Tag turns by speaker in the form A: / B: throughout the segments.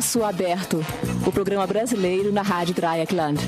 A: Espaço Aberto, o programa brasileiro na Rádio Dreieckland.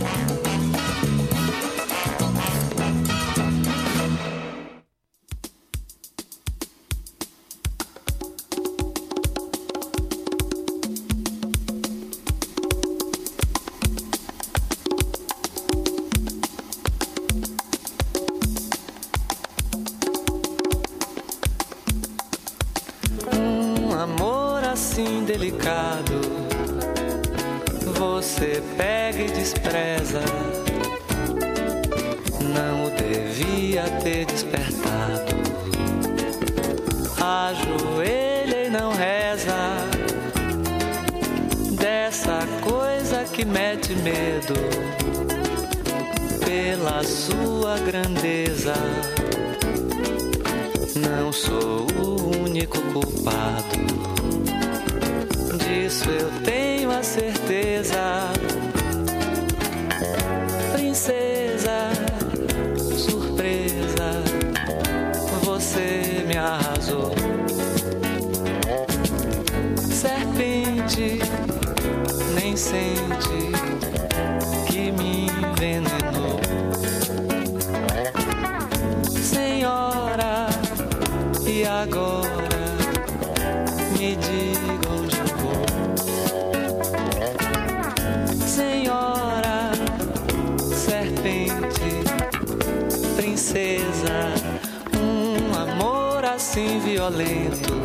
B: Assim violento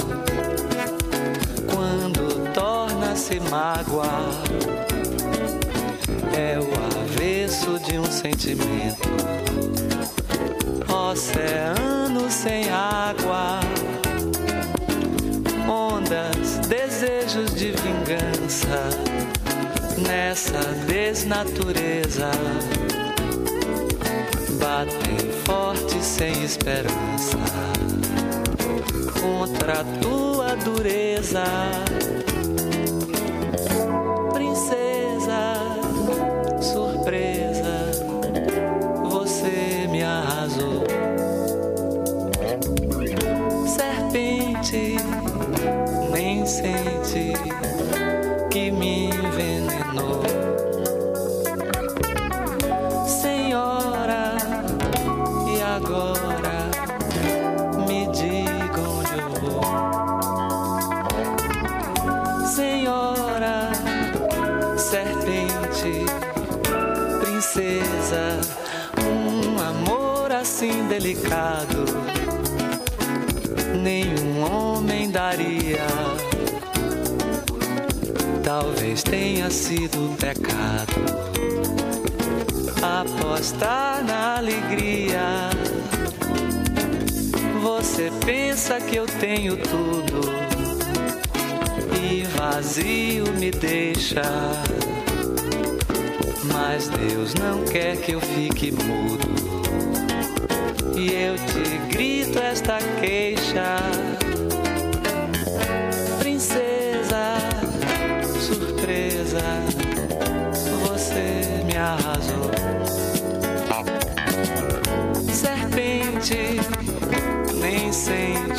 B: quando torna-se mágoa. É o avesso de um sentimento, oceano sem água, ondas, desejos de vingança nessa desnatureza batem forte sem esperança contra a tua dureza. Delicado, nenhum homem daria. Talvez tenha sido um pecado apostar na alegria você pensa que eu tenho tudo e vazio me deixa. Mas Deus não quer que eu fique mudo. Esta queixa. Princesa, surpresa, você me arrasou. Serpente nem sente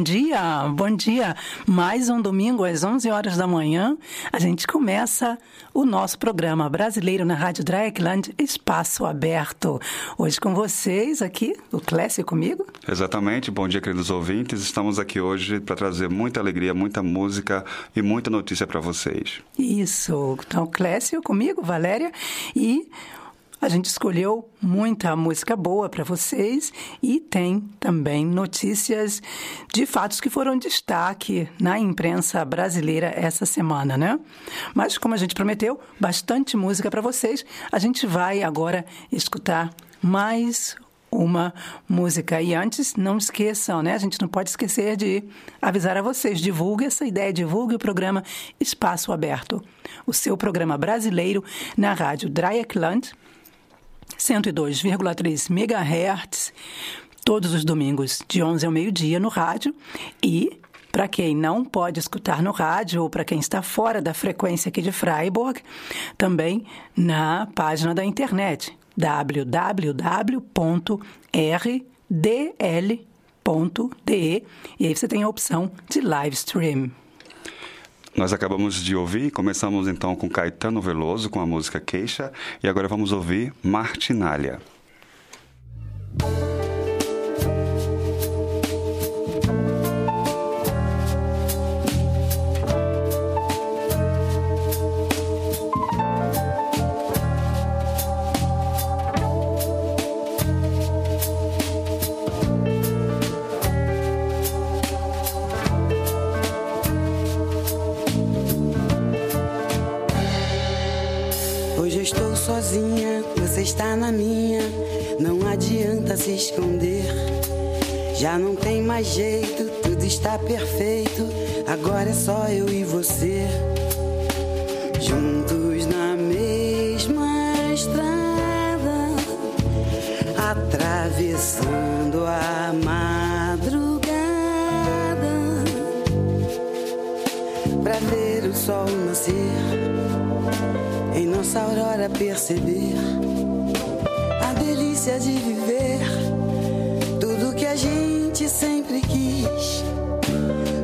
C: Bom dia, bom dia. Mais um domingo às 11 horas da manhã, a gente começa o nosso programa brasileiro na Rádio Dreieckland Espaço Aberto. Hoje com vocês aqui, o Clécio comigo.
D: Exatamente. Bom dia, queridos ouvintes. Estamos aqui hoje para trazer muita alegria, muita música e muita notícia para vocês.
C: Isso. Então, Clécio comigo, Valéria e A gente escolheu muita música boa para vocês e tem também notícias de fatos que foram destaque na imprensa brasileira essa semana, né? Mas como a gente prometeu, bastante música para vocês. A gente vai agora escutar mais uma música. E antes, não esqueçam, né? A gente não pode esquecer de avisar a vocês. Divulgue essa ideia, divulgue o programa Espaço Aberto, o seu programa brasileiro na rádio Dreieckland 102,3 MHz, todos os domingos, de 11 ao meio-dia, no rádio. E, para quem não pode escutar no rádio, ou para quem está fora da frequência aqui de Freiburg, também na página da internet www.rdl.de e aí você tem a opção de live stream.
D: Nós acabamos de ouvir, começamos então com Caetano Veloso com a música Queixa e agora vamos ouvir Martinalha.
E: Está na minha, não adianta se esconder. Já não tem mais jeito, tudo está perfeito. Agora é só eu e você, juntos na mesma estrada, atravessando a madrugada. Pra ver o sol nascer, em nossa aurora perceber delícia de viver tudo que a gente sempre quis.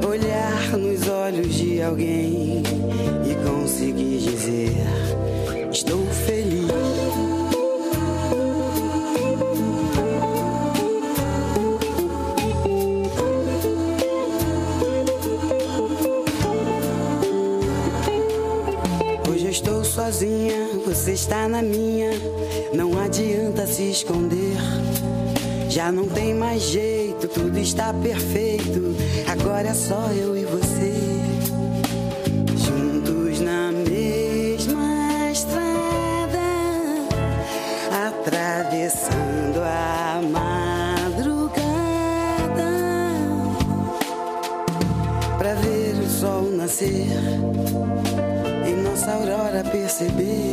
E: Olhar nos olhos de alguém e conseguir dizer: Estou feliz. Hoje eu estou sozinha, você está na minha se esconder. Já não tem mais jeito, tudo está perfeito. Agora é só eu e você. Juntos na mesma estrada, atravessando a madrugada. Pra ver o sol nascer, em nossa aurora perceber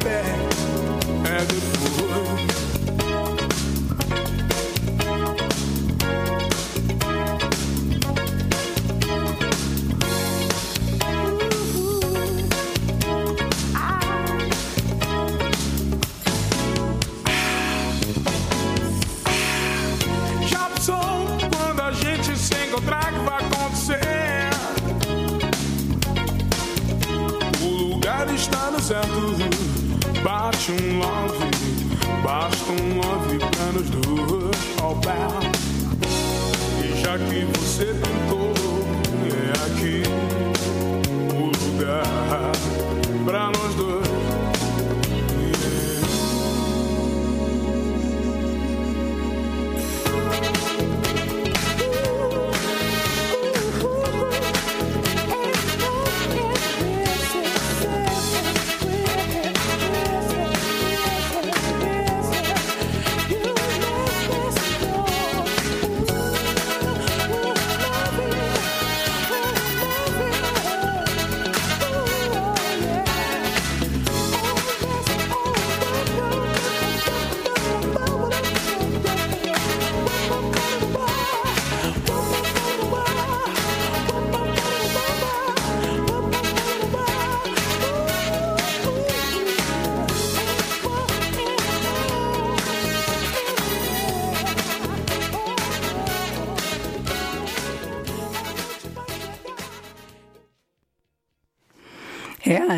F: baby,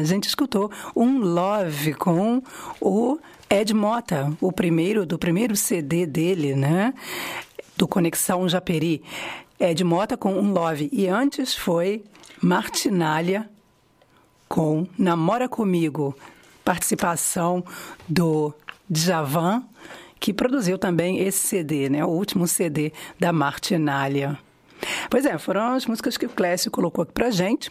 F: a gente
C: escutou um Love com o Ed Mota, o primeiro do primeiro CD dele, né? Do Conexão Japeri. Ed Mota com um Love. E antes foi Martinalha com Namora Comigo, participação do Djavan, que produziu também esse CD, né? O último CD da Martinalha. Pois é, foram as músicas que o Clécio colocou aqui pra gente.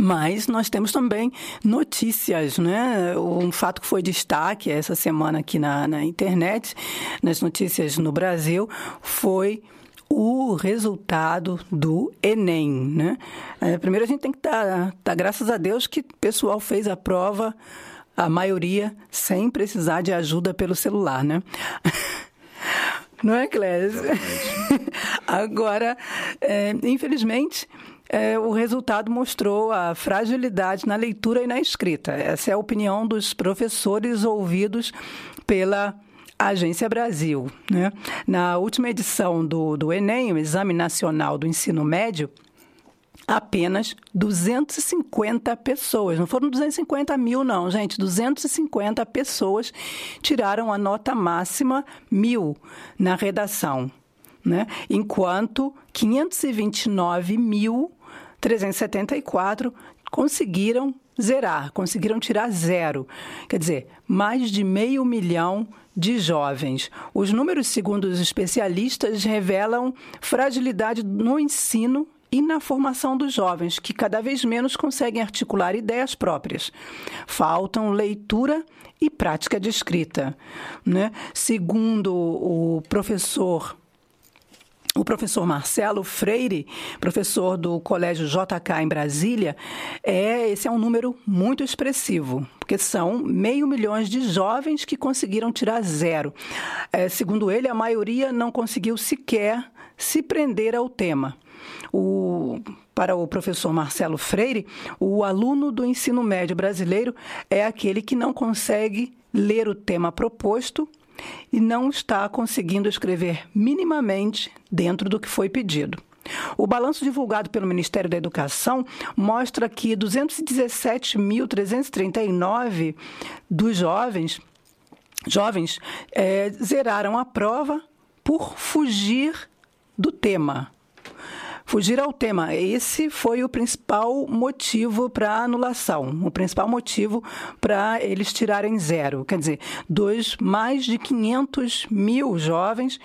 C: Mas nós temos também notícias, né? Um fato que foi destaque essa semana aqui na, na internet, nas notícias no Brasil, foi o resultado do Enem, né? É, primeiro a gente tem que dar, dar graças a Deus que o pessoal fez a prova, a maioria sem precisar de ajuda pelo celular, né? Não é, Clésia? Agora, é, infelizmente, é, o resultado mostrou a fragilidade na leitura e na escrita. Essa é a opinião dos professores ouvidos pela Agência Brasil. Né? Na última edição do, do Enem, o Exame Nacional do Ensino Médio, apenas 250 pessoas. Não foram 250 mil, não, gente. 250 pessoas tiraram a nota máxima mil na redação. Né? Enquanto 529.374 conseguiram zerar, conseguiram tirar zero. Quer dizer, mais de meio milhão de jovens. Os números, segundo os especialistas, revelam fragilidade no ensino e na formação dos jovens, que cada vez menos conseguem articular ideias próprias. Faltam leitura e prática de escrita. Né? Segundo o professor o professor Marcelo Freire, professor do Colégio JK em Brasília, é esse é um número muito expressivo, porque são meio milhões de jovens que conseguiram tirar zero. É, segundo ele, a maioria não conseguiu sequer se prender ao tema. O, para o professor Marcelo Freire, o aluno do ensino médio brasileiro é aquele que não consegue ler o tema proposto e não está conseguindo escrever minimamente dentro do que foi pedido. O balanço divulgado pelo Ministério da Educação mostra que 217.339 dos jovens, jovens é, zeraram a prova por fugir do tema. Fugir ao tema. Esse foi o principal motivo para a anulação, o principal motivo para eles tirarem zero. Quer dizer, dois, mais de 500 mil jovens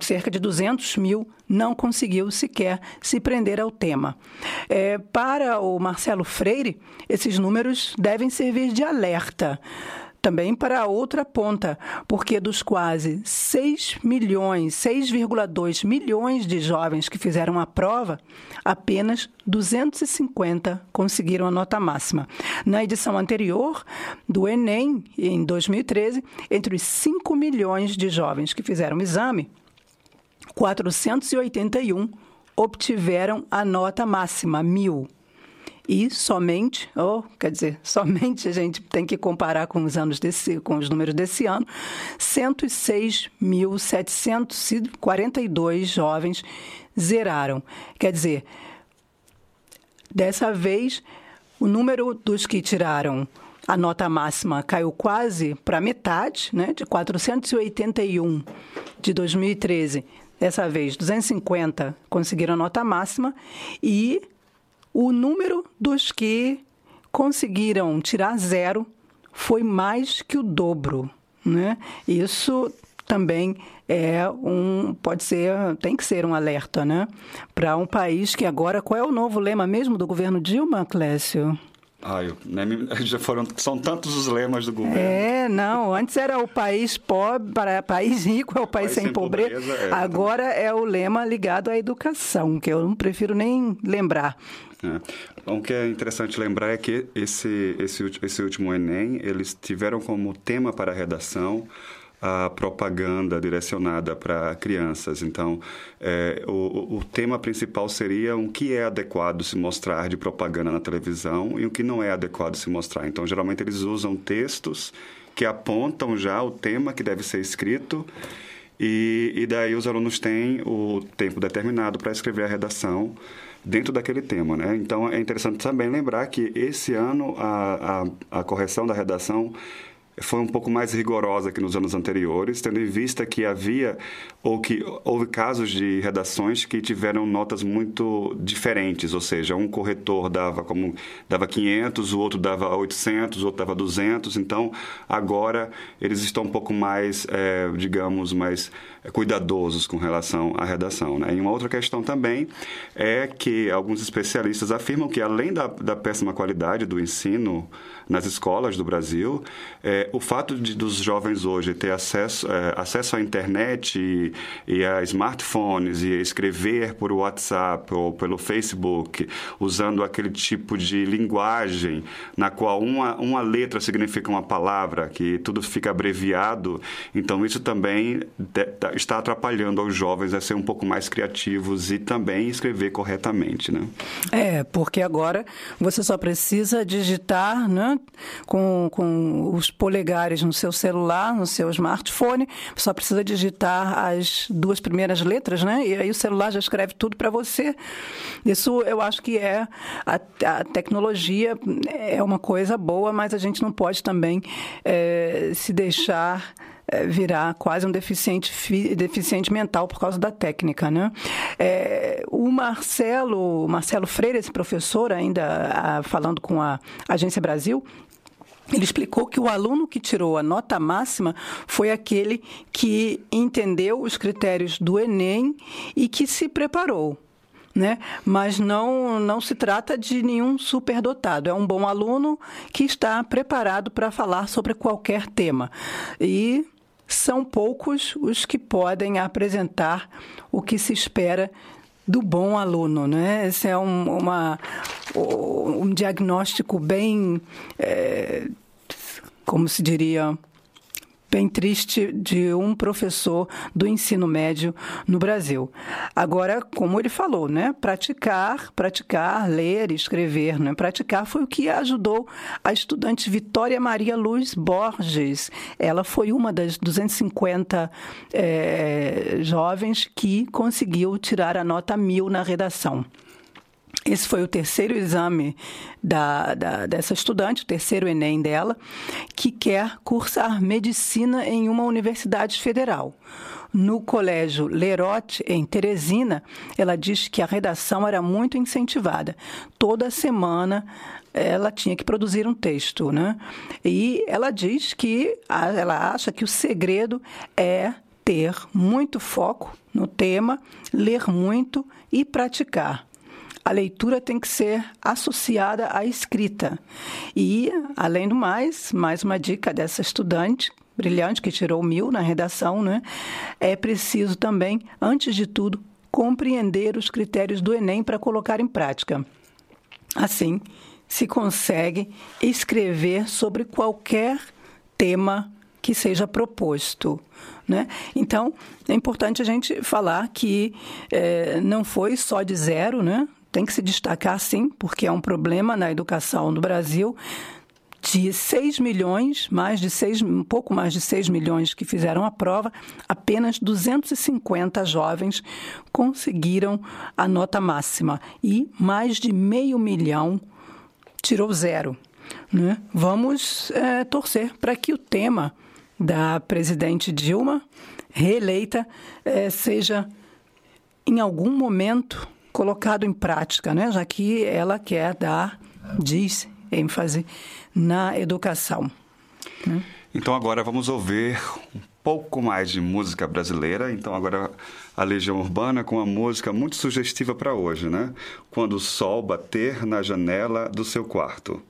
C: cerca de 200 mil não conseguiu sequer se prender ao tema. É, para o Marcelo Freire, esses números devem servir de alerta também para a outra ponta, porque dos quase 6 milhões, 6,2 milhões de jovens que fizeram a prova, apenas 250 conseguiram a nota máxima. Na edição anterior do Enem, em 2013, entre os 5 milhões de jovens que fizeram o exame, 481 obtiveram a nota máxima, mil e somente, ou quer dizer, somente a gente tem que comparar com os anos desse, com os números desse ano, 106.742 jovens zeraram. Quer dizer, dessa vez o número dos que tiraram a nota máxima caiu quase para metade, né, de 481 de 2013. Dessa vez, 250 conseguiram a nota máxima e o número dos que conseguiram tirar zero foi mais que o dobro. Né? Isso também é um pode ser tem que ser um alerta né para um país que agora qual é o novo lema mesmo do governo Dilma Clécio
D: ah, eu, né, já foram, são tantos os lemas do governo.
C: É, não, antes era o país pobre, para país rico é o país, país sem, sem, pobreza. pobreza é, Agora é o lema ligado à educação, que eu não prefiro nem lembrar.
D: É. O que é interessante lembrar é que esse, esse, esse último Enem, eles tiveram como tema para a redação a propaganda direcionada para crianças. Então, é, o, o, tema principal seria o que é adequado se mostrar de propaganda na televisão e o que não é adequado se mostrar. Então, geralmente eles usam textos que apontam já o tema que deve ser escrito e, e daí os alunos têm o tempo determinado para escrever a redação dentro daquele tema. Né? Então, é interessante também lembrar que esse ano a, a, a correção da redação foi um pouco mais rigorosa que nos anos anteriores, tendo em vista que havia ou que houve casos de redações que tiveram notas muito diferentes, ou seja, um corretor dava como dava 500, o outro dava 800, o outro dava 200. Então, agora eles estão um pouco mais, é, digamos, mais cuidadosos com relação à redação. Né? E uma outra questão também é que alguns especialistas afirmam que, além da, da péssima qualidade do ensino nas escolas do Brasil, é, o fato de dos jovens hoje ter acesso, é, acesso à internet e, e, a smartphones e escrever por WhatsApp ou pelo Facebook, usando aquele tipo de linguagem na qual uma, uma letra significa uma palavra, que tudo fica abreviado, então isso também está atrapalhando aos jovens a ser um pouco mais criativos e também escrever corretamente, né?
C: É, porque agora você só precisa digitar, né? Com, com os polegares no seu celular, no seu smartphone, só precisa digitar as duas primeiras letras, né? E aí o celular já escreve tudo para você. Isso eu acho que é a, a, tecnologia é uma coisa boa, mas a gente não pode também é, se deixar virar quase um deficiente, deficiente mental por causa da técnica, né? É, o Marcelo, Marcelo Freire, esse professor, ainda a, falando com a Agência Brasil, ele explicou que o aluno que tirou a nota máxima foi aquele que entendeu os critérios do Enem e que se preparou. Né? Mas não, não se trata de nenhum superdotado. É um bom aluno que está preparado para falar sobre qualquer tema. E são poucos os que podem apresentar o que se espera do bom aluno, né? Esse é um, uma, um diagnóstico bem, é, como se diria, bem triste de um professor do ensino médio no Brasil. Agora, como ele falou, né, praticar, praticar, ler, escrever, né, praticar foi o que ajudou a estudante Vitória Maria Luz Borges. Ela foi uma das 250 é, jovens que conseguiu tirar a nota mil na redação. Esse foi o terceiro exame da, da, dessa estudante, o terceiro Enem dela, que quer cursar medicina em uma universidade federal. No colégio Lerote, em Teresina, ela diz que a redação era muito incentivada. Toda semana ela tinha que produzir um texto, né? E ela diz que ela acha que o segredo é ter muito foco no tema, ler muito e praticar a leitura tem que ser associada à escrita. E, além do mais, mais uma dica dessa estudante brilhante que tirou mil na redação, né? É preciso também, antes de tudo, compreender os critérios do Enem para colocar em prática. Assim, se consegue escrever sobre qualquer tema que seja proposto. Né? Então, é importante a gente falar que é, não foi só de zero, né? Tem que se destacar sim, porque é um problema na educação no Brasil de 6 milhões, mais de 6, um pouco mais de 6 milhões que fizeram a prova, apenas 250 jovens conseguiram a nota máxima e mais de meio milhão tirou zero. Né? Vamos é, torcer para que o tema da presidente Dilma, reeleita, é, seja em algum momento colocado em prática, né? já que ela quer dar, diz, ênfase na educação. Né?
G: Então agora vamos ouvir um pouco mais de música brasileira. Então agora a Legião Urbana com uma música muito sugestiva para hoje, né? Quando o sol bater na janela do seu quarto.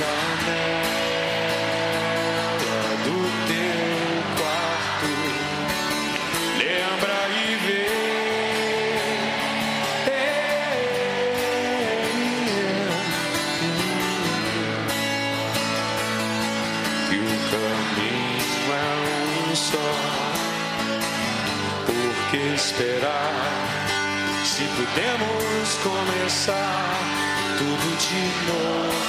E: janela do teu quarto. Lembra e vê. Que o caminho é um só. Por que esperar? se podemos começar tudo de novo.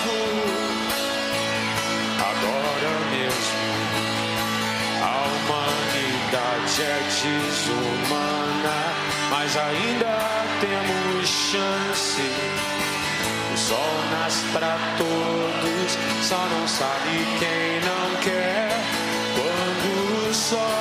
E: manchetes humana, mas ainda temos chance. O sol
G: nasce para todos, só não sabe quem não quer. Quando o
E: sol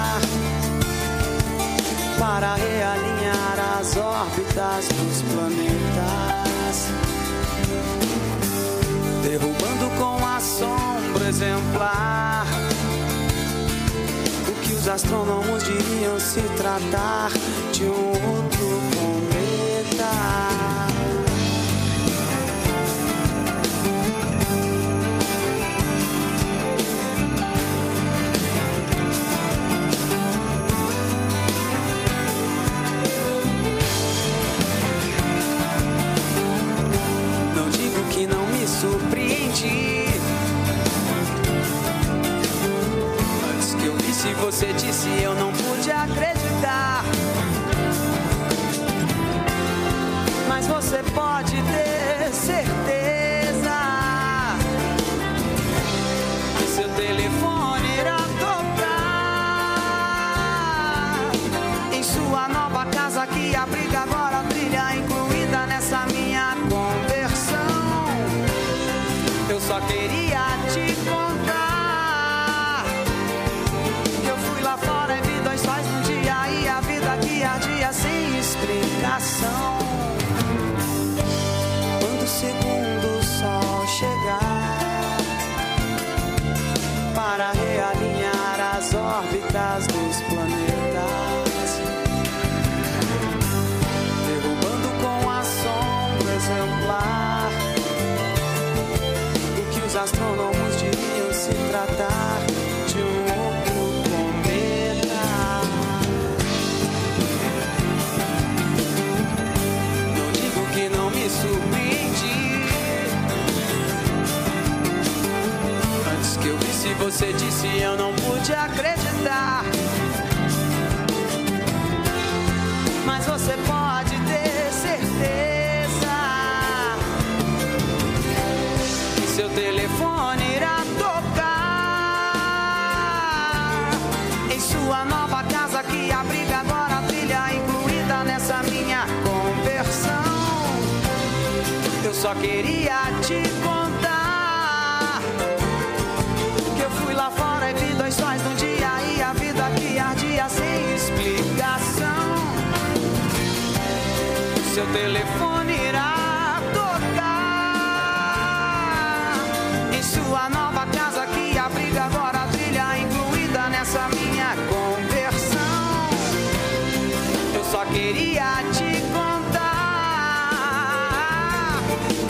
E: para realinhar as órbitas dos planetas, derrubando com assombro exemplar o que os astrônomos diriam se tratar de um outro cometa. Visse você disse, eu não pude acreditar. Mas você pode ter certeza explicação. Você disse eu não pude acreditar. Mas você pode ter certeza que seu telefone irá tocar em sua nova casa que abriga agora a trilha incluída nessa minha conversão. Eu só queria Seu telefone irá tocar em sua nova casa que abriga agora a trilha incluída nessa minha conversão. Eu só queria te contar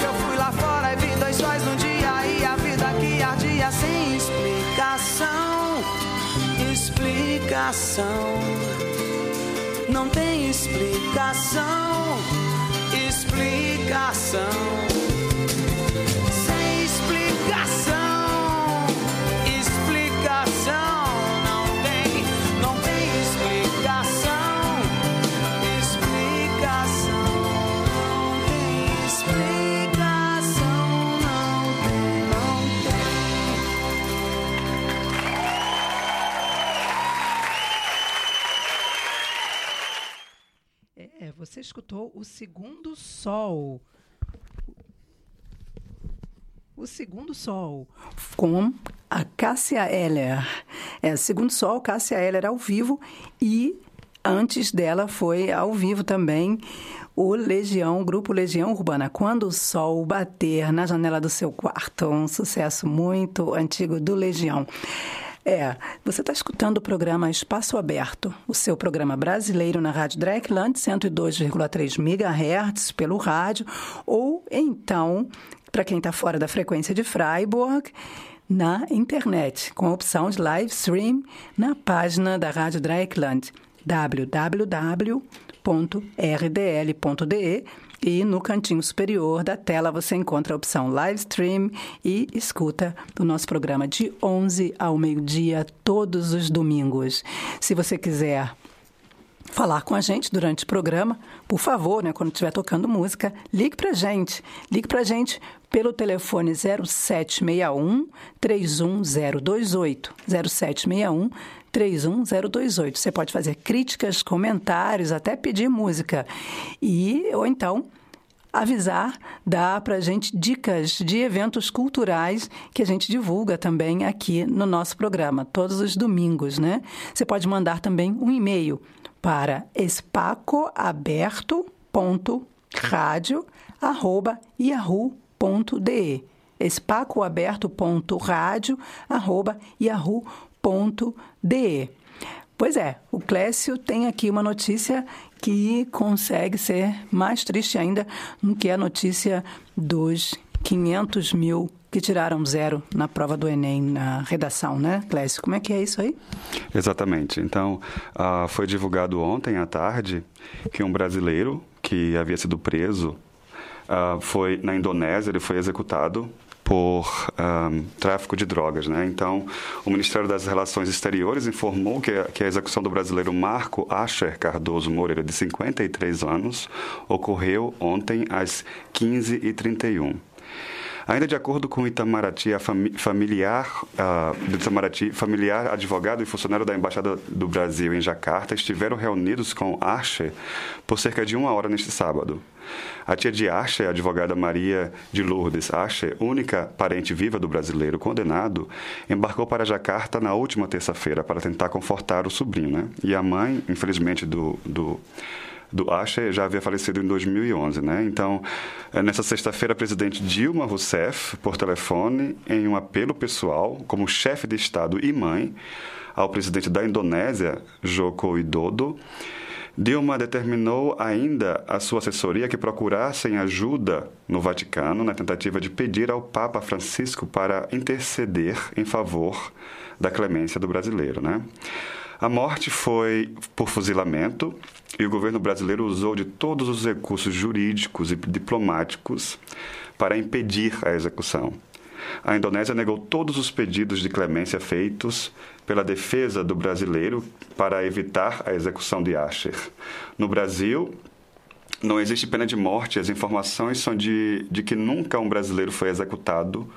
E: eu fui lá fora e vi dois sóis no dia e a vida que ardia sem explicação. Explicação. Não tem explicação. Explicação.
C: Escutou o segundo sol. O segundo sol. Com a Cássia Eller. É, segundo sol, Cássia Eller ao vivo e antes dela foi ao vivo também o Legião, o grupo Legião Urbana, Quando o Sol Bater na Janela do Seu Quarto. Um sucesso muito antigo do Legião. É, você está escutando o programa Espaço Aberto, o seu programa brasileiro na Rádio Dreckland, 102,3 MHz pelo rádio, ou então, para quem está fora da frequência de Freiburg, na internet, com a opção de live stream na página da Rádio Dreckland, www.rdl.de e no cantinho superior da tela você encontra a opção Live Stream e escuta o nosso programa de 11 ao meio-dia, todos os domingos. Se você quiser falar com a gente durante o programa, por favor, né, quando estiver tocando música, ligue para gente. Ligue para gente pelo telefone 0761 31028. 0761 31028. Você pode fazer críticas, comentários, até pedir música. E, ou então, avisar, dar para a gente dicas de eventos culturais que a gente divulga também aqui no nosso programa, todos os domingos, né? Você pode mandar também um e-mail para espacoaberto.radio.yahoo.de espacoaberto.radio.yahoo.de Pois é, o Clécio tem aqui uma notícia que consegue ser mais triste ainda do que a notícia dos 500 mil que tiraram zero na prova do Enem, na redação, né, Clécio? Como é que é isso aí?
D: Exatamente. Então, uh, foi divulgado ontem à tarde que um brasileiro que havia sido preso uh, foi na Indonésia, ele foi executado por um, tráfico de drogas. Né? Então, o Ministério das Relações Exteriores informou que a, que a execução do brasileiro Marco Asher Cardoso Moreira, de 53 anos, ocorreu ontem às 15h31. Ainda de acordo com Itamaraty, a fami familiar, uh, Itamaraty, familiar, advogado e funcionário da Embaixada do Brasil em Jacarta estiveram reunidos com Asher por cerca de uma hora neste sábado. A tia de Asher, a advogada Maria de Lourdes Asher, única parente viva do brasileiro condenado, embarcou para Jacarta na última terça-feira para tentar confortar o sobrinho. Né? E a mãe, infelizmente, do, do do Asher já havia falecido em 2011, né? Então, eh, nessa sexta-feira, a presidente Dilma Rousseff, por telefone, em um apelo pessoal, como chefe de Estado e mãe, ao presidente da Indonésia, Joko Widodo, Dilma determinou ainda à sua assessoria que procurassem ajuda no Vaticano na tentativa de pedir ao Papa Francisco para interceder em favor da clemência do brasileiro, né? A morte foi por fuzilamento e o governo brasileiro usou de todos os recursos jurídicos e diplomáticos para impedir a execução. A Indonésia negou todos os pedidos de clemência feitos pela defesa do brasileiro para evitar a execução de Asher. No Brasil, não existe pena de morte. As informações são de, de que nunca um brasileiro foi executado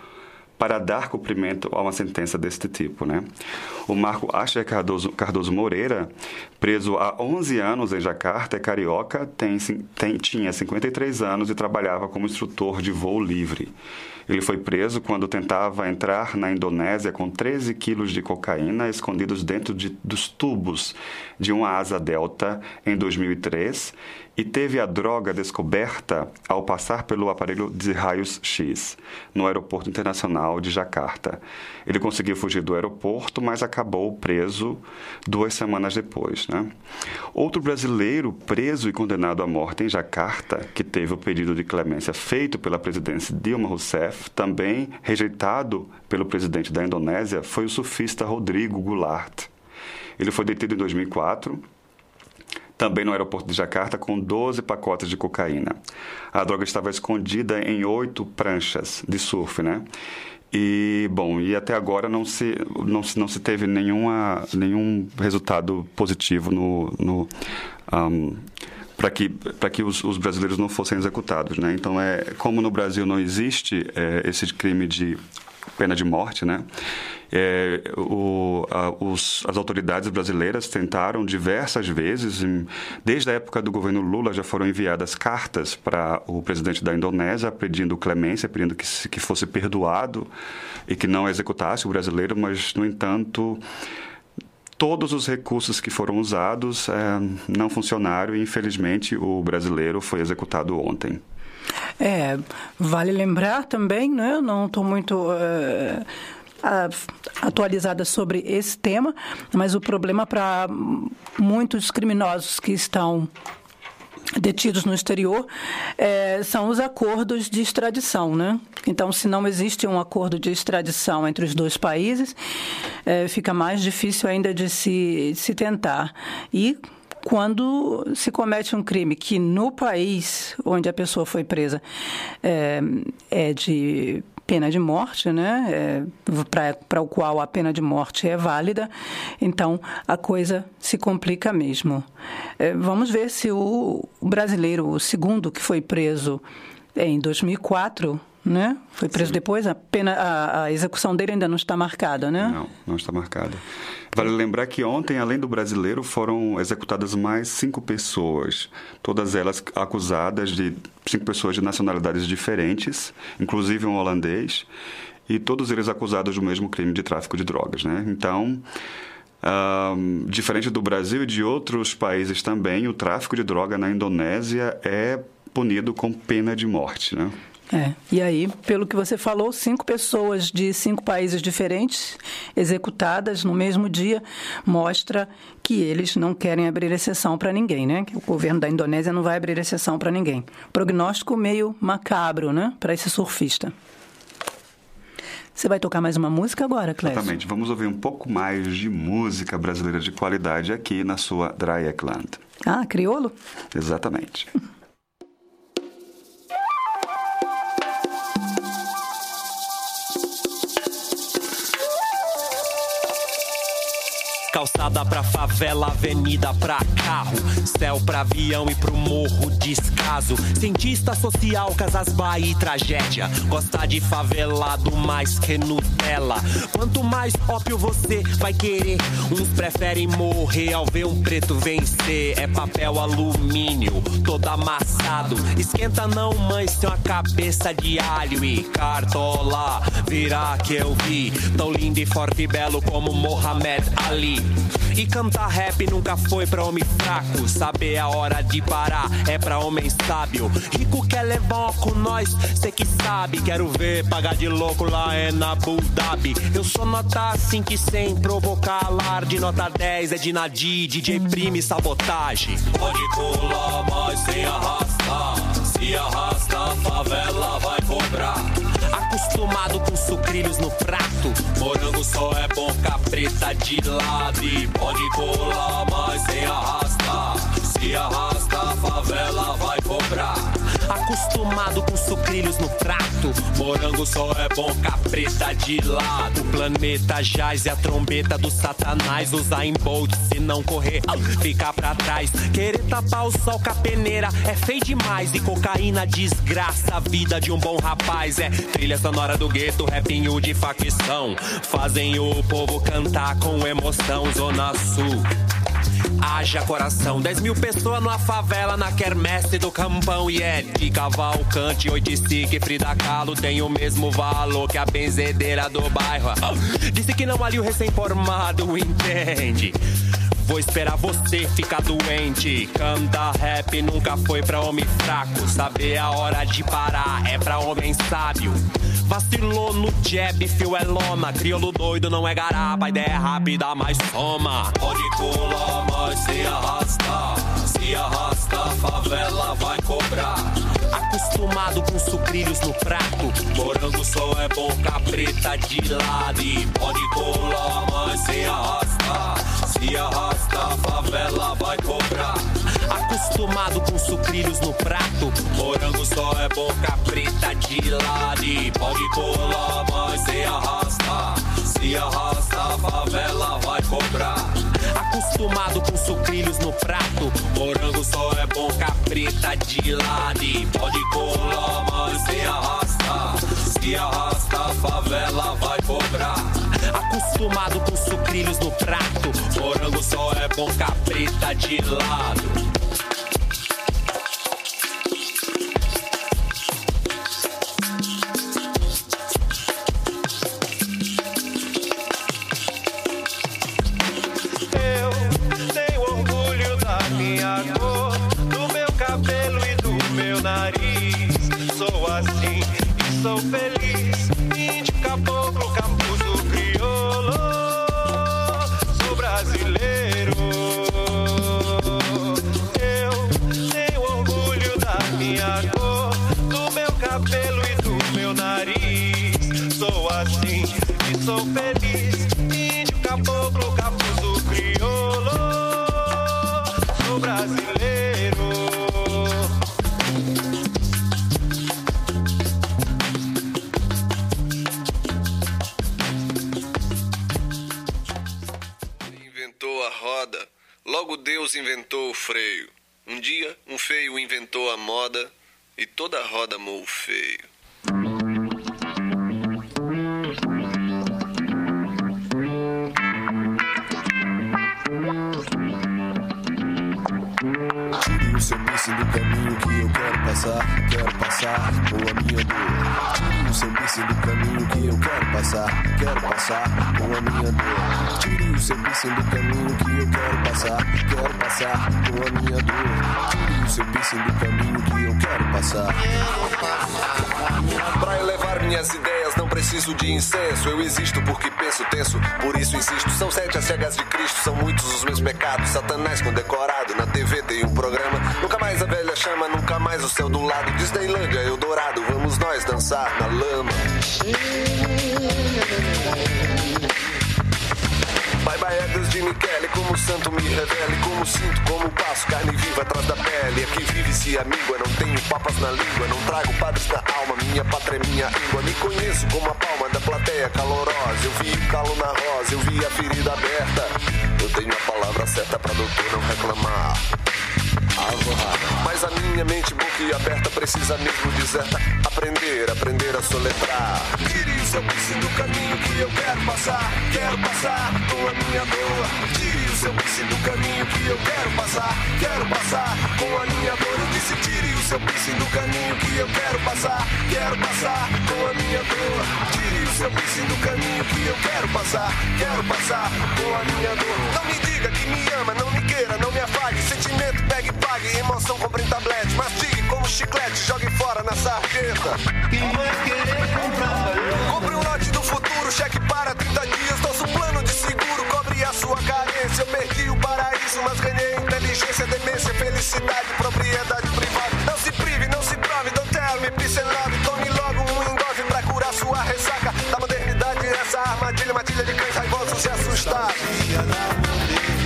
D: para dar cumprimento a uma sentença deste tipo. Né? O Marco Asher Cardoso, Cardoso Moreira, preso há 11 anos em Jacarta, é carioca, tem, tem, tinha 53 anos e trabalhava como instrutor de voo livre. Ele foi preso quando tentava entrar na Indonésia com 13 quilos de cocaína escondidos dentro de, dos tubos de uma asa delta em 2003 e teve a droga descoberta ao passar pelo aparelho de raios X no Aeroporto Internacional de Jacarta. Ele conseguiu fugir do aeroporto, mas acabou preso duas semanas depois. Né? Outro brasileiro preso e condenado à morte em Jacarta, que teve o pedido de clemência feito pela presidência Dilma Rousseff, também rejeitado pelo presidente da Indonésia, foi o surfista Rodrigo Goulart. Ele foi detido em 2004 também no aeroporto de Jacarta, com 12 pacotes de cocaína. A droga estava escondida em oito pranchas de surf, né? E, bom, e até agora não se, não se, não se teve nenhuma, nenhum resultado positivo no, no um, para que, para que os, os, brasileiros não fossem executados, né? Então, é, como no Brasil não existe é, esse crime de pena de morte, né? É, o, a, os, as autoridades brasileiras tentaram diversas vezes, em, desde a época do governo Lula, já foram enviadas cartas para o presidente da Indonésia pedindo clemência, pedindo que, que fosse perdoado e que não executasse o brasileiro, mas, no entanto, todos os recursos que foram usados é, não funcionaram e, infelizmente, o brasileiro foi executado ontem.
C: É, vale lembrar também, né? Eu não estou muito uh, atualizada sobre esse tema, mas o problema para muitos criminosos que estão detidos no exterior é, são os acordos de extradição, né? Então, se não existe um acordo de extradição entre os dois países, é, fica mais difícil ainda de se, se tentar. E quando se comete um crime que no país onde a pessoa foi presa é, é de pena de morte, né? É, para o qual a pena de morte é válida. Então, a coisa se complica mesmo. É, vamos ver se o brasileiro, o segundo que foi preso em 2004, né? Foi preso Sim. depois, a, pena, a, a, execução dele ainda não está marcada, né?
D: Não, não está marcada. Vale lembrar que ontem, além do brasileiro, foram executadas mais cinco pessoas, todas elas acusadas de cinco pessoas de nacionalidades diferentes, inclusive um holandês, e todos eles acusados do mesmo crime de tráfico de drogas, né? Então, diferente do Brasil e de outros países também, o tráfico de droga na Indonésia é punido com pena de morte, né?
C: É, e aí, pelo que você falou, cinco pessoas de cinco países diferentes executadas no mesmo dia mostra que eles não querem abrir exceção para ninguém, né? Que o governo da Indonésia não vai abrir exceção para ninguém. Prognóstico meio macabro, né? Para esse surfista. Você vai tocar mais uma música agora, Clécio?
D: Exatamente. Vamos ouvir um pouco mais de música brasileira de qualidade aqui na sua Dry Land.
C: Ah, criolo?
D: Exatamente.
H: Calçada pra favela, avenida pra carro. Céu pra avião e pro morro descaso. Cientista social, casas Bahia e tragédia. Gosta de favelado mais que Nutella. Quanto mais ópio você vai querer. Uns preferem morrer ao ver um preto vencer. É papel alumínio, todo amassado. Esquenta não, mãe, tem uma cabeça de alho e cartola. Virá que eu vi. Tão lindo e forte e belo como Mohamed Ali. E cantar rap nunca foi pra homem fraco. Saber a hora de parar é pra homem sábio. Rico quer levar com nós, cê que sabe. Quero ver pagar de louco lá é na Abu Dhabi. Eu sou nota 5 e sem provocar alarde. Nota 10 é de Nadi, DJ Prime sabotagem. Pode colar, mas sem arrastar. Se arrasta, a favela vai cobrar acostumado com sucrilhos no prato. Morango só é bom capreta de lado e pode colar, mas sem arrastar. Se arrasta, a favela vai cobrar. Acostumado com sucrilhos no prato. Morango só é bom capreta de lado. O planeta jaz e a trombeta do satanás. Usar em bolt se não correr, ficar pra trás. Querer tapar o sol com a peneira é feio demais. E cocaína desgraça a vida de um bom rapaz. É trilha sonora do gueto, rapinho de facção. Fazem o povo cantar com emoção. Zona Sul. Haja coração, 10 mil pessoas numa favela na quermesse do campão e é de Cavalcante, Oitici Frida Kahlo tem o mesmo valor que a benzedeira do bairro. Disse que não ali o recém-formado entende. Vou esperar você ficar doente. Canta rap nunca foi pra homem fraco. Saber a hora de parar é pra homem sábio. Vacilou no jab, fio é lona. Crioulo doido não é garapa, ideia é rápida, mas soma. Pode colar, mas se arrasta. Se arrasta, a favela vai cobrar. Acostumado com sucrilhos no prato. Morango só é bom capreta de lado. E pode colar, mas se arrasta. Se arrasta, a favela vai cobrar. Acostumado com sucrilhos no prato. Morango só é bom capreta de lado. E pode colar, mas se arrasta. Se arrasta, a favela vai cobrar. Acostumado com sucrilhos no prato. Morango só é bom capreta de lado. E pode colar, mas se arrasta. Se arrasta, a favela vai cobrar. Acostumado com sucrilhos no prato. Morango só é bom capreta de lado.
I: Porque penso tenso, por isso insisto. São sete as cegas de Cristo, são muitos os meus pecados. Satanás condecorado, na TV tem um programa. Nunca mais a velha chama, nunca mais o céu do lado. Disneylândia, Eldorado, vamos nós dançar na lama. Deus de Michele, como santo me revele, como sinto, como passo, carne viva atrás da pele. Aqui vive-se a míngua, não tenho papas na língua, não trago padres na alma, minha pátria é minha língua. Me conheço como a palma da plateia calorosa. Eu vi o calo na rosa, eu vi a ferida aberta. Eu tenho a palavra certa pra doutor não reclamar. Mas a minha mente boquiaberta precisa mesmo deserta aprender, aprender a soletrar. Tire o seu piercing do caminho que eu quero passar, quero passar com a minha dor. Tire o seu piercing do caminho que eu quero passar, quero passar com a minha dor. Eu disse tire o seu piercing do caminho que eu quero passar, quero passar com a minha dor. Seu piercing do caminho que eu quero passar, quero passar com a minha dor. Não me diga que me ama, não me queira, não me afague. Sentimento pegue, pague, emoção compre em tablete. Mastigue como chiclete, jogue fora na sarjeta. Compre um lote do futuro, cheque para 30 dias. Nosso plano de seguro cobre a sua carência. Eu perdi o paraíso, mas ganhei inteligência, demência, felicidade, propriedade privada. Não se prive, não se prove, don't tell me, peace and love. Tome logo um engove pra curar sua ressaca. Essa armadilha, matilha de cães raivosos e assustados.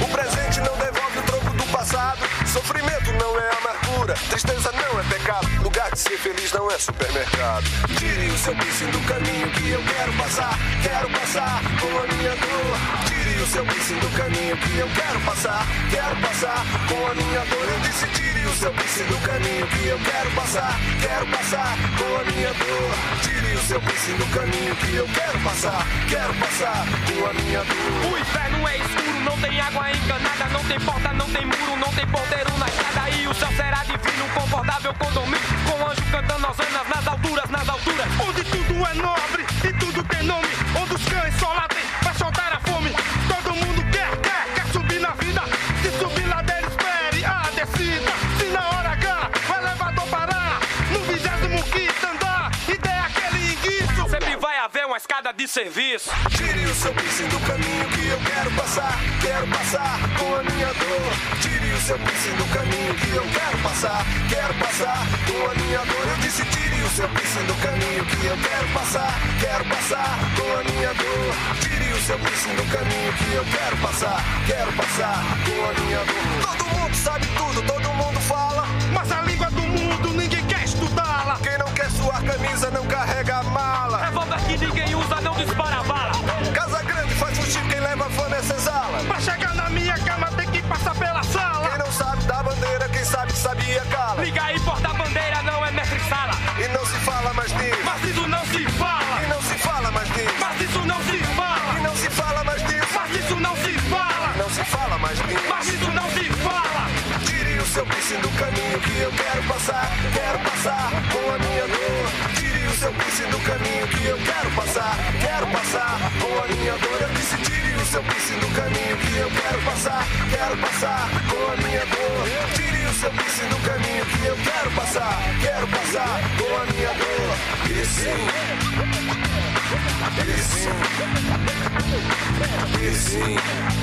I: O presente não devolve o troco do passado. Sofrimento não é amargura, tristeza não é pecado. Lugar de ser feliz não é supermercado. Tire o seu piercing do caminho que eu quero passar. Quero passar com a minha dor. Tire o seu piercing do caminho que eu quero passar. Quero passar com a minha dor. Eu tire o seu piercing do caminho que eu quero passar. Quero passar com a minha dor. Tire o seu piercing do caminho que eu quero passar. Quero passar com a minha dor.
J: O inferno é escuro, não tem água encanada, não tem porta, não tem muro, não tem porteiro na estrada. O céu será divino, confortável condomínio, com anjo cantando hosanas nas alturas, nas alturas. Onde tudo é nobre e tudo tem nome, onde os cães só latem pra soltar a fome. Todo mundo quer, quer, quer subir na vida. Se subir ladeira, espere a descida. Se na hora H o elevador parar, no vigésimo quinto andar, e der aquele enguiço, sempre vai haver uma escada de serviço.
I: Tire o seu piercing do caminho que eu quero passar. Quero passar com a minha dor. Tire o seu piercing do caminho que eu quero passar. Quero passar com a minha dor. Eu disse tire o seu piercing do caminho que eu quero passar. Quero passar com a minha dor. Tire o seu piercing do caminho que eu quero passar. Quero passar com a minha dor. Todo mundo sabe tudo, todo mundo fala.
J: Mas a língua do mundo ninguém quer estudá-la.
I: Quem não quer suar camisa não carrega mala.
J: Revólver que ninguém usa não dispara bala.
I: Exala.
J: Pra chegar na minha cama tem que passar pela sala.
I: Quem não sabe da bandeira, quem sabe sabia cala.
J: Liga aí, porta-bandeira não é mestre sala.
I: E não se fala mais disso.
J: Mas isso não se fala.
I: E não se fala mais disso.
J: Mas isso não se fala.
I: E não se fala mais disso.
J: Mas isso não se fala.
I: Não se fala mais disso.
J: Mas isso não se fala.
I: Tire o seu piercing do caminho que eu quero passar. Quero passar com a minha dor. Tire o seu piercing do caminho que eu quero passar. Quero passar com a minha dor. Eu disse tire o seu do caminho que eu quero passar. Quero passar com a minha dor. Tire o seu piercing do caminho que eu quero passar. Quero passar com a minha dor. E sim. E sim. E sim.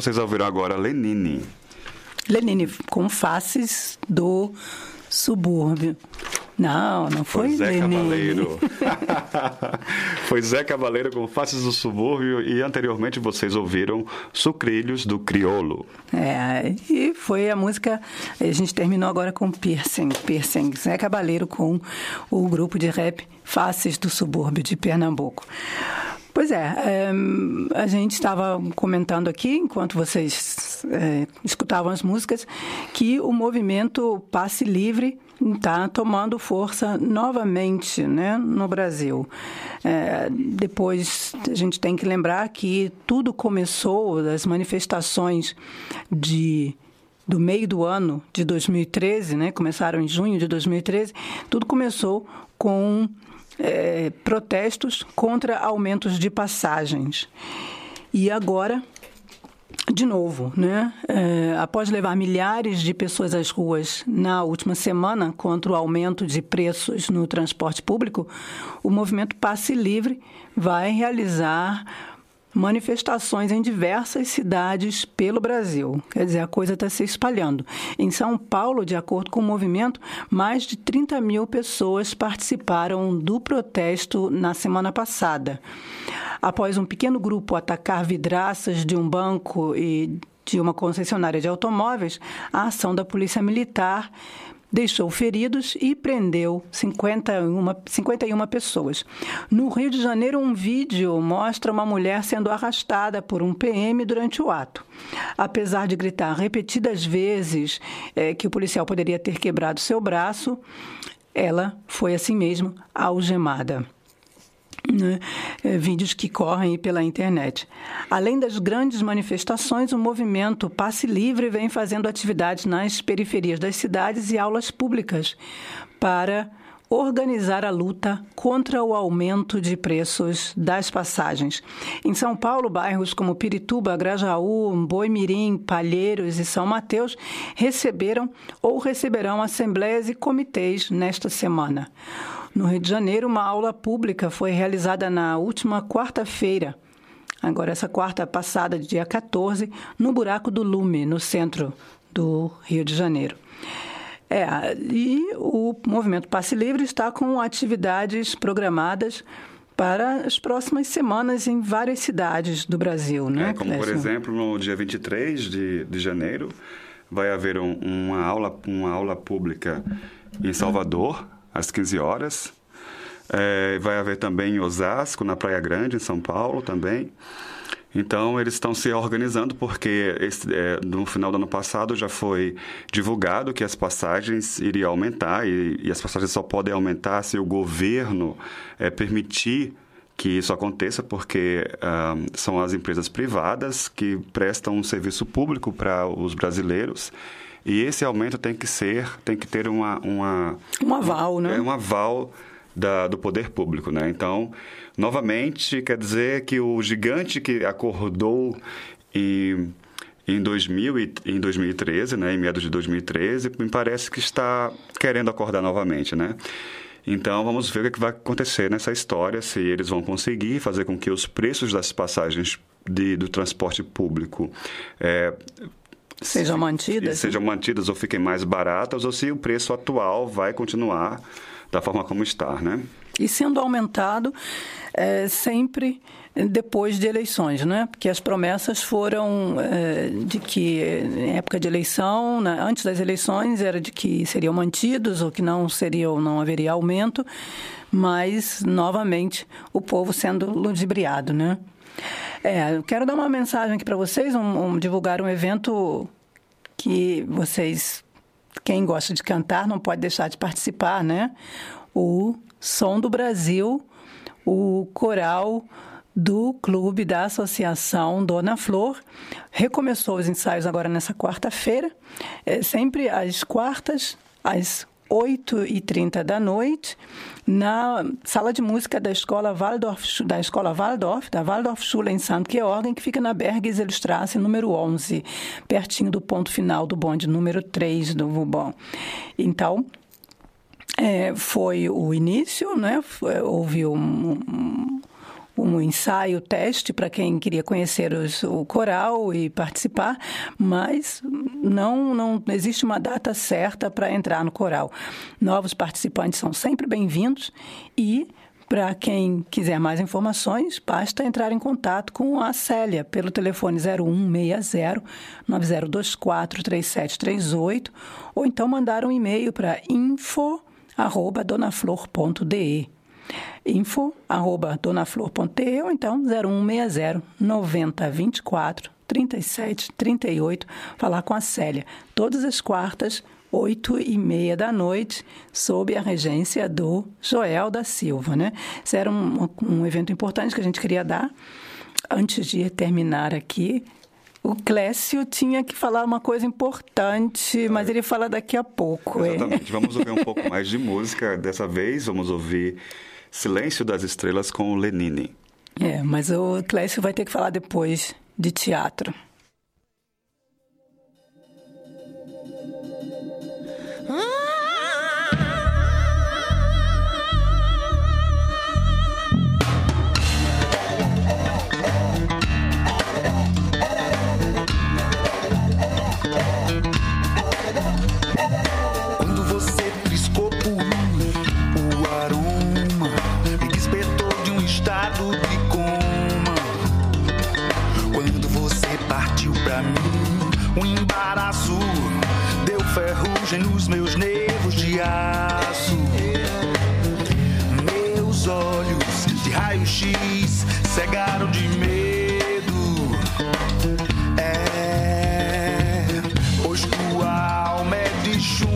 D: Vocês ouviram agora Lenine.
C: Lenine, com faces do subúrbio. Não, não foi,
D: Foi Zé
C: Lenine.
D: Cavaleiro. Foi Zé Cavaleiro com Faces do Subúrbio e anteriormente vocês ouviram Sucrilhos do Criolo.
C: É, e foi a música. A gente terminou agora com Piercing, Piercing, Zé Cabaleiro com o grupo de rap Faces do Subúrbio de Pernambuco. Pois é, é, a gente estava comentando aqui, enquanto vocês é, escutavam as músicas, que o movimento Passe Livre está tomando força novamente né, no Brasil. É, depois, a gente tem que lembrar que tudo começou das manifestações de do meio do ano de 2013, né, começaram em junho de 2013, tudo começou com é, protestos contra aumentos de passagens. E agora, de novo, né? É, após levar milhares de pessoas às ruas na última semana contra o aumento de preços no transporte público, o movimento Passe Livre vai realizar manifestações em diversas cidades pelo Brasil. Quer dizer, a coisa está se espalhando. Em São Paulo, de acordo com o movimento, mais de 30 mil pessoas participaram do protesto na semana passada. Após um pequeno grupo atacar vidraças de um banco e de uma concessionária de automóveis, a ação da Polícia Militar deixou feridos e prendeu 51, 51 pessoas. No Rio de Janeiro, um vídeo mostra uma mulher sendo arrastada por um PM durante o ato. Apesar de gritar repetidas vezes é, que o policial poderia ter quebrado seu braço, ela foi assim mesmo algemada. Né? É, vídeos que correm pela internet. Além das grandes manifestações, o movimento Passe Livre vem fazendo atividades nas periferias das cidades e aulas públicas para organizar a luta contra o aumento de preços das passagens. Em São Paulo, bairros como Pirituba, Grajaú, Boimirim, Palheiros e São Mateus receberam ou receberão assembleias e comitês nesta semana. No Rio de Janeiro, uma aula pública foi realizada na última quarta-feira, agora essa quarta passada, dia 14, no Buraco do Lume, no centro do Rio de Janeiro. É, e o Movimento Passe Livre está com atividades programadas para as próximas semanas em várias cidades do Brasil, né?
D: É, como, por exemplo, no dia 23 de, de janeiro, vai haver um, uma, aula, uma aula pública em Salvador, às 15 horas. É, vai haver também em Osasco, na Praia Grande, em São Paulo também. Então, eles estão se organizando porque esse, é, no final do ano passado já foi divulgado que as passagens iriam aumentar e, e as passagens só podem aumentar se o governo é, permitir que isso aconteça, porque ah, são as empresas privadas que prestam um serviço público para os brasileiros e esse aumento tem que ser, tem que ter uma... uma
C: um aval, né?
D: É um aval da, do poder público, né? Então, novamente, quer dizer que o gigante que acordou e em, 2000 e, em 2013, né, em meados de 2013, me parece que está querendo acordar novamente, né? Então, vamos ver o que vai acontecer nessa história, se eles vão conseguir fazer com que os preços das passagens de, do transporte público é,
C: sejam mantidas,
D: sejam mantidas ou fiquem mais baratas, ou se o preço atual vai continuar da forma como está, né?
C: E sendo aumentado é, sempre depois de eleições, né? Porque as promessas foram é, de que em época de eleição, né, antes das eleições, era de que seriam mantidos ou que não seria não haveria aumento, mas novamente o povo sendo ludibriado, né? É, eu quero dar uma mensagem aqui para vocês, um, um, divulgar um evento que vocês, quem gosta de cantar, não pode deixar de participar, né? O Som do Brasil, o coral do clube da Associação Dona Flor. Recomeçou os ensaios agora nessa quarta-feira, é, sempre às quartas, às 8h30 da noite, na sala de música da escola Waldorf, da escola Waldorf, da Waldorfschule em St. Georgen, que fica na Bergiselstrasse, número 11, pertinho do ponto final do bonde número 3 do Vubon. Então, é, foi o início, né? Houve um, um um ensaio teste para quem queria conhecer os, o coral e participar, mas não, não existe uma data certa para entrar no coral. Novos participantes são sempre bem-vindos e para quem quiser mais informações, basta entrar em contato com a Célia pelo telefone 0160 9024 3738 ou então mandar um e-mail para info@donaflor.de info arroba donaflor.de ou então 0160 9024 37 38 falar com a Célia todas as quartas oito e meia da noite, sob a regência do Joel da Silva. Né? Isso era um, um evento importante que a gente queria dar. Antes de terminar aqui, o Clécio tinha que falar uma coisa importante, mas ele fala daqui a pouco.
D: Exatamente. É. Vamos ouvir um pouco mais de música. Dessa vez, vamos ouvir Silêncio das Estrelas com o Lenine.
C: É, mas o Clécio vai ter que falar depois de teatro.
K: Alma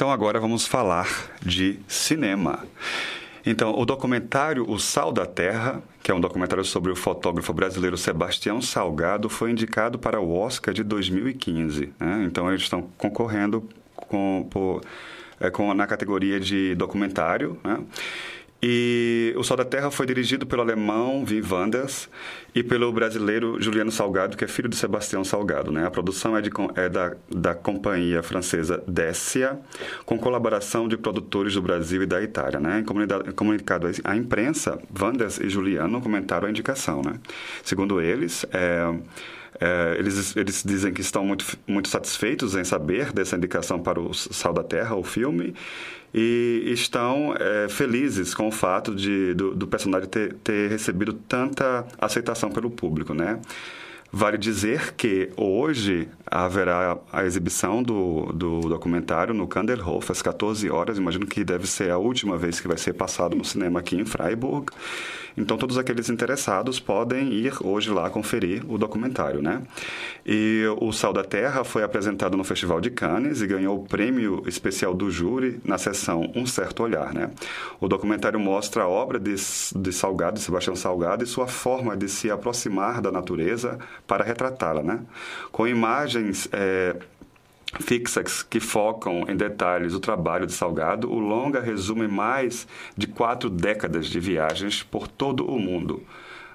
D: Então agora vamos falar de cinema. Então, o documentário O Sal da Terra, que é um documentário sobre o fotógrafo brasileiro Sebastião Salgado, foi indicado para o Oscar de 2015. Né? Então, eles estão concorrendo com, por, é, com, na categoria de documentário. Né? E O Sol da Terra foi dirigido pelo alemão Wim Wenders e pelo brasileiro Juliano Salgado, que é filho de Sebastião Salgado. Né? A produção é, de, é da, da companhia francesa Dessia, com colaboração de produtores do Brasil e da Itália. Né? Em comunicado à imprensa, Wenders e Juliano comentaram a indicação. Né? Segundo eles, é, é, eles, eles dizem que estão muito, muito satisfeitos em saber dessa indicação para o Sal da Terra, o filme, e estão é, felizes com o fato de, do, do personagem ter, ter recebido tanta aceitação pelo público, né? Vale dizer que hoje haverá a exibição do, do documentário no Kanderhof às 14 horas. Imagino que deve ser a última vez que vai ser passado no cinema aqui em Freiburg. Então, todos aqueles interessados podem ir hoje lá conferir o documentário, né? E o Sal da Terra foi apresentado no Festival de Cannes e ganhou o prêmio especial do júri na sessão Um Certo Olhar, né? O documentário mostra a obra de, de Salgado, Sebastião Salgado, e sua forma de se aproximar da natureza para retratá-la, né? Com imagens é, fixas que focam em detalhes o trabalho de Salgado, o longa resume mais de quatro décadas de viagens por todo o mundo,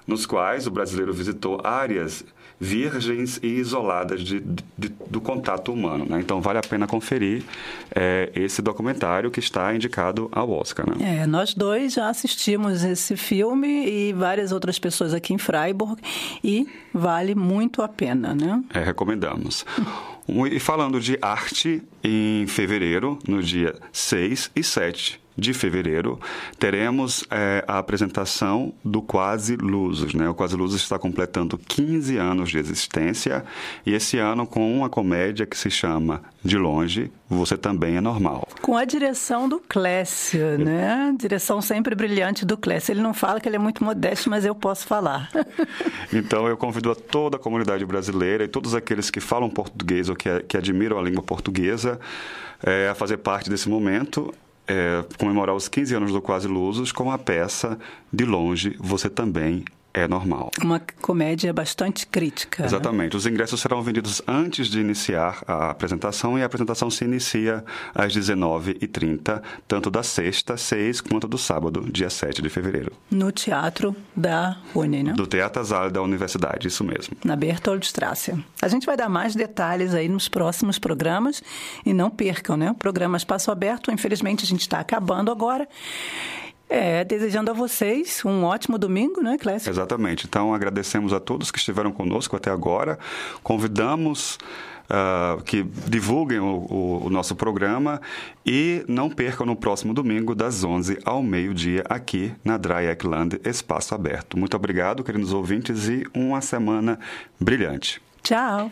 D: nos quais o brasileiro visitou áreas virgens e isoladas de, de, do contato humano. Né? Então, vale a pena conferir é, esse documentário que está indicado ao Oscar.
C: Né? É, nós dois já assistimos esse filme e várias outras pessoas aqui em Freiburg e vale muito a pena, né?
D: É, recomendamos. E falando de arte, em fevereiro, no dia 6 e 7 de fevereiro, teremos é, a apresentação do Quase Luzes. Né? O Quase Luzes está completando 15 anos de existência e esse ano com uma comédia que se chama De Longe, Você Também é Normal.
C: Com a direção do Clécio, né? Direção sempre brilhante do Clécio. Ele não fala que ele é muito modesto, mas eu posso falar.
D: então eu convido a toda a comunidade brasileira e todos aqueles que falam português ou que, que admiram a língua portuguesa é, a fazer parte desse momento é, comemorar os 15 anos do Quase Lusos com a peça De Longe Você Também é normal.
C: Uma comédia bastante crítica.
D: Né? Exatamente. Né? Os ingressos serão vendidos antes de iniciar a apresentação e a apresentação se inicia às 19h30, tanto da sexta, 6, quanto do sábado, dia 7 de fevereiro.
C: No Teatro da Uni, né?
D: Do Teatro Zala da Universidade, isso mesmo.
C: Na Bertoldstrasse. A gente vai dar mais detalhes aí nos próximos programas e não percam, né? O programa Espaço Aberto, infelizmente a gente está acabando agora. É, desejando a vocês um ótimo domingo, né, Clécio?
D: Exatamente. Então, agradecemos a todos que estiveram conosco até agora. Convidamos uh, que divulguem o, o, o, nosso programa e não percam no próximo domingo, das 11 ao meio-dia, aqui na Dry Eckland Espaço Aberto. Muito obrigado, queridos ouvintes, e uma semana brilhante.
C: Tchau!